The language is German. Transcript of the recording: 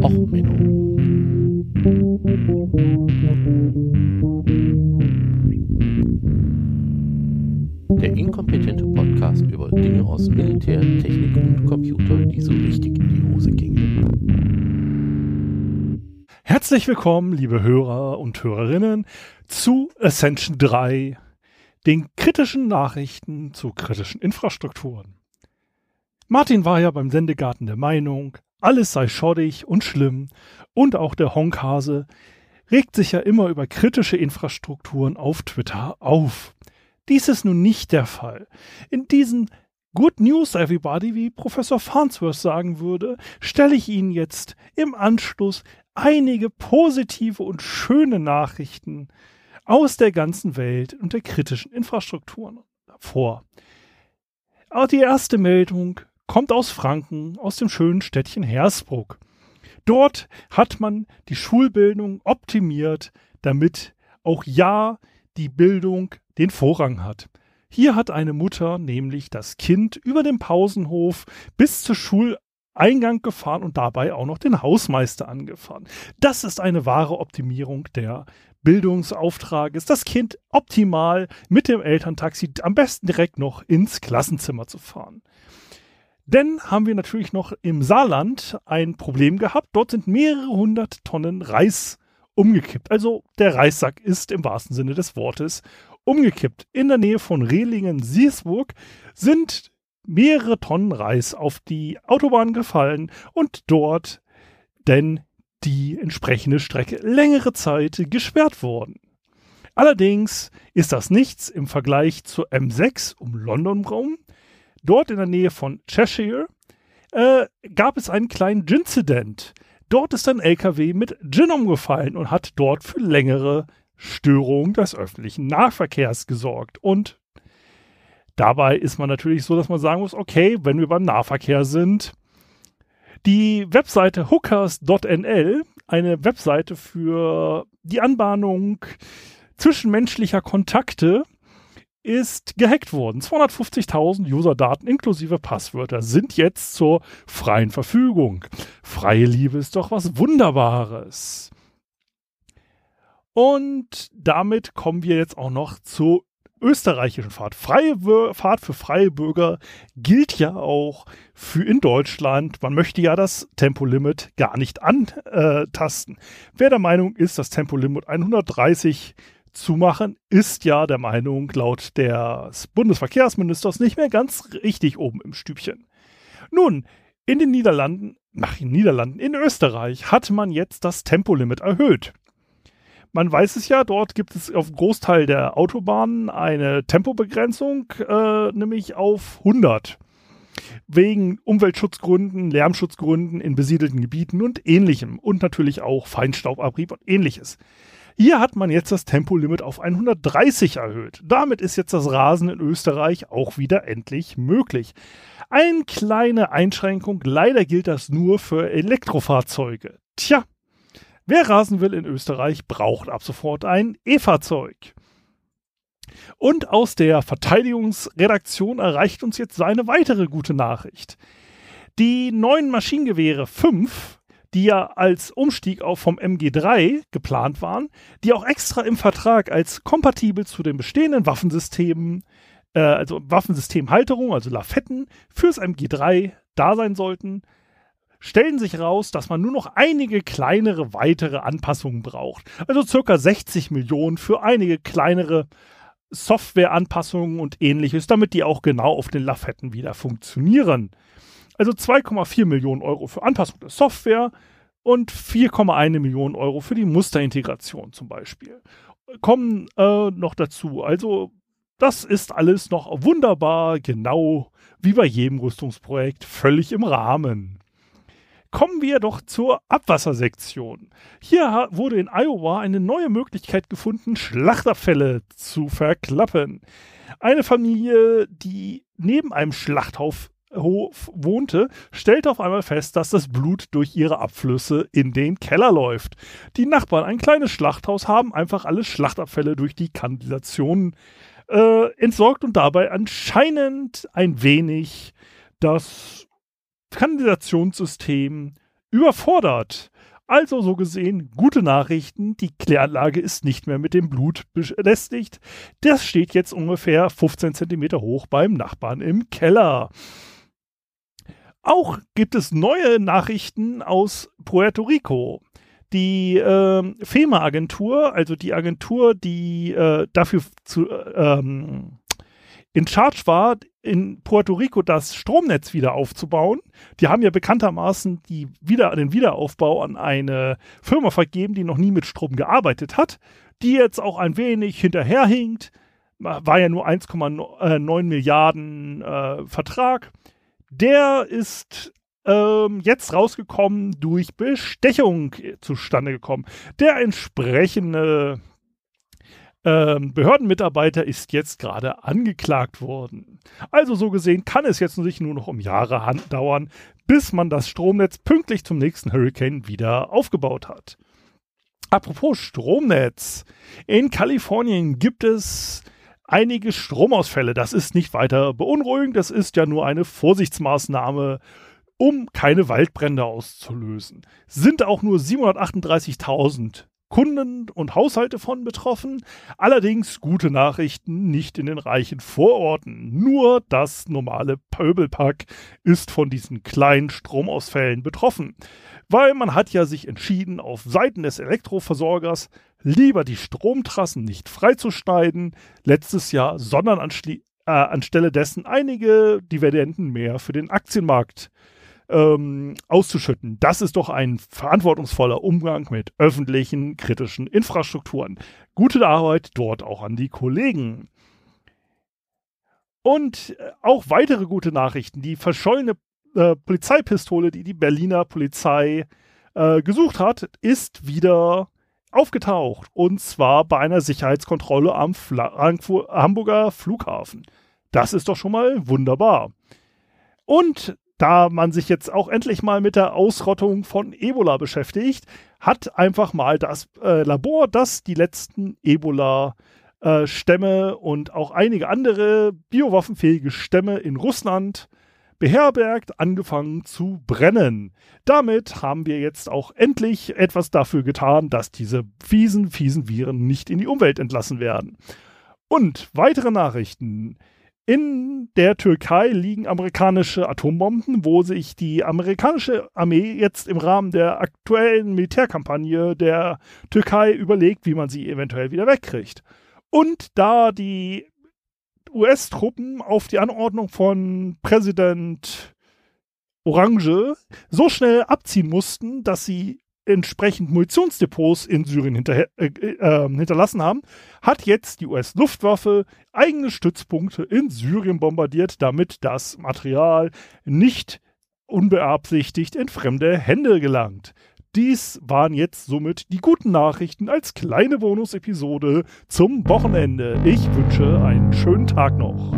Och, Menno. Der inkompetente Podcast über Dinge aus Militär, Technik und Computer, die so richtig in die Hose gingen. Herzlich willkommen, liebe Hörer und Hörerinnen, zu Ascension 3, den kritischen Nachrichten zu kritischen Infrastrukturen. Martin war ja beim Sendegarten der Meinung, alles sei schottig und schlimm und auch der Honkhase regt sich ja immer über kritische Infrastrukturen auf Twitter auf. Dies ist nun nicht der Fall. In diesen Good News, everybody, wie Professor Farnsworth sagen würde, stelle ich Ihnen jetzt im Anschluss einige positive und schöne Nachrichten aus der ganzen Welt und der kritischen Infrastrukturen vor. Auch die erste Meldung kommt aus Franken, aus dem schönen Städtchen Hersbruck. Dort hat man die Schulbildung optimiert, damit auch ja die Bildung den Vorrang hat. Hier hat eine Mutter nämlich das Kind über den Pausenhof bis zur Schuleingang gefahren und dabei auch noch den Hausmeister angefahren. Das ist eine wahre Optimierung der Bildungsauftrages, das Kind optimal mit dem Elterntaxi am besten direkt noch ins Klassenzimmer zu fahren. Denn haben wir natürlich noch im Saarland ein Problem gehabt. Dort sind mehrere hundert Tonnen Reis umgekippt. Also der Reissack ist im wahrsten Sinne des Wortes umgekippt. In der Nähe von Rehlingen-Siersburg sind mehrere Tonnen Reis auf die Autobahn gefallen und dort denn die entsprechende Strecke längere Zeit gesperrt worden. Allerdings ist das nichts im Vergleich zur M6 um London rum. Dort in der Nähe von Cheshire äh, gab es einen kleinen Ginzident. Dort ist ein LKW mit Gin umgefallen und hat dort für längere Störungen des öffentlichen Nahverkehrs gesorgt. Und dabei ist man natürlich so, dass man sagen muss, okay, wenn wir beim Nahverkehr sind, die Webseite hookers.nl, eine Webseite für die Anbahnung zwischenmenschlicher Kontakte, ist gehackt worden. 250.000 Userdaten inklusive Passwörter sind jetzt zur freien Verfügung. Freie Liebe ist doch was Wunderbares. Und damit kommen wir jetzt auch noch zur österreichischen Fahrt. Freie Fahrt für freie Bürger gilt ja auch für in Deutschland. Man möchte ja das Tempolimit gar nicht antasten. Wer der Meinung ist, das Tempolimit 130 zu machen, ist ja der Meinung laut des Bundesverkehrsministers nicht mehr ganz richtig oben im Stübchen. Nun, in den Niederlanden, nach den Niederlanden, in Österreich hat man jetzt das Tempolimit erhöht. Man weiß es ja, dort gibt es auf Großteil der Autobahnen eine Tempobegrenzung, äh, nämlich auf 100. Wegen Umweltschutzgründen, Lärmschutzgründen in besiedelten Gebieten und ähnlichem. Und natürlich auch Feinstaubabrieb und ähnliches. Hier hat man jetzt das Tempolimit auf 130 erhöht. Damit ist jetzt das Rasen in Österreich auch wieder endlich möglich. Eine kleine Einschränkung, leider gilt das nur für Elektrofahrzeuge. Tja, Wer rasen will in Österreich, braucht ab sofort ein E-Fahrzeug. Und aus der Verteidigungsredaktion erreicht uns jetzt eine weitere gute Nachricht. Die neuen Maschinengewehre 5, die ja als Umstieg auch vom MG3 geplant waren, die auch extra im Vertrag als kompatibel zu den bestehenden Waffensystemen, äh, also Waffensystemhalterung, also Lafetten, fürs MG3 da sein sollten, stellen sich raus, dass man nur noch einige kleinere weitere Anpassungen braucht. Also circa 60 Millionen für einige kleinere Softwareanpassungen und ähnliches, damit die auch genau auf den Lafetten wieder funktionieren. Also 2,4 Millionen Euro für Anpassung der Software und 4,1 Millionen Euro für die Musterintegration zum Beispiel. Kommen äh, noch dazu. Also das ist alles noch wunderbar, genau wie bei jedem Rüstungsprojekt, völlig im Rahmen. Kommen wir doch zur Abwassersektion. Hier wurde in Iowa eine neue Möglichkeit gefunden, Schlachtabfälle zu verklappen. Eine Familie, die neben einem Schlachthof wohnte, stellte auf einmal fest, dass das Blut durch ihre Abflüsse in den Keller läuft. Die Nachbarn, ein kleines Schlachthaus, haben einfach alle Schlachtabfälle durch die Kanalisation äh, entsorgt und dabei anscheinend ein wenig das Kanalisationssystem überfordert. Also so gesehen gute Nachrichten. Die Kläranlage ist nicht mehr mit dem Blut belästigt. Das steht jetzt ungefähr 15 Zentimeter hoch beim Nachbarn im Keller. Auch gibt es neue Nachrichten aus Puerto Rico. Die äh, FEMA-Agentur, also die Agentur, die äh, dafür zu, äh, ähm, in Charge war, in Puerto Rico das Stromnetz wieder aufzubauen. Die haben ja bekanntermaßen die wieder, den Wiederaufbau an eine Firma vergeben, die noch nie mit Strom gearbeitet hat, die jetzt auch ein wenig hinterherhinkt. War ja nur 1,9 Milliarden äh, Vertrag. Der ist ähm, jetzt rausgekommen durch Bestechung zustande gekommen. Der entsprechende ähm, Behördenmitarbeiter ist jetzt gerade angeklagt worden. Also so gesehen kann es jetzt sich nur noch um Jahre dauern, bis man das Stromnetz pünktlich zum nächsten Hurricane wieder aufgebaut hat. Apropos Stromnetz. In Kalifornien gibt es einige Stromausfälle. Das ist nicht weiter beunruhigend, das ist ja nur eine Vorsichtsmaßnahme, um keine Waldbrände auszulösen. Sind auch nur 738.000 Kunden und Haushalte von betroffen. Allerdings gute Nachrichten nicht in den reichen Vororten. Nur das normale Pöbelpack ist von diesen kleinen Stromausfällen betroffen. Weil man hat ja sich entschieden, auf Seiten des Elektroversorgers lieber die Stromtrassen nicht freizuschneiden letztes Jahr, sondern äh, anstelle dessen einige Dividenden mehr für den Aktienmarkt ähm, auszuschütten. Das ist doch ein verantwortungsvoller Umgang mit öffentlichen, kritischen Infrastrukturen. Gute Arbeit dort auch an die Kollegen. Und äh, auch weitere gute Nachrichten. Die verschollene äh, Polizeipistole, die die Berliner Polizei äh, gesucht hat, ist wieder aufgetaucht. Und zwar bei einer Sicherheitskontrolle am Fla Hamburger Flughafen. Das ist doch schon mal wunderbar. Und da man sich jetzt auch endlich mal mit der Ausrottung von Ebola beschäftigt, hat einfach mal das äh, Labor, das die letzten Ebola-Stämme äh, und auch einige andere biowaffenfähige Stämme in Russland beherbergt, angefangen zu brennen. Damit haben wir jetzt auch endlich etwas dafür getan, dass diese fiesen, fiesen Viren nicht in die Umwelt entlassen werden. Und weitere Nachrichten. In der Türkei liegen amerikanische Atombomben, wo sich die amerikanische Armee jetzt im Rahmen der aktuellen Militärkampagne der Türkei überlegt, wie man sie eventuell wieder wegkriegt. Und da die US-Truppen auf die Anordnung von Präsident Orange so schnell abziehen mussten, dass sie entsprechend Munitionsdepots in Syrien hinter, äh, äh, hinterlassen haben, hat jetzt die US-Luftwaffe eigene Stützpunkte in Syrien bombardiert, damit das Material nicht unbeabsichtigt in fremde Hände gelangt. Dies waren jetzt somit die guten Nachrichten als kleine Bonusepisode zum Wochenende. Ich wünsche einen schönen Tag noch.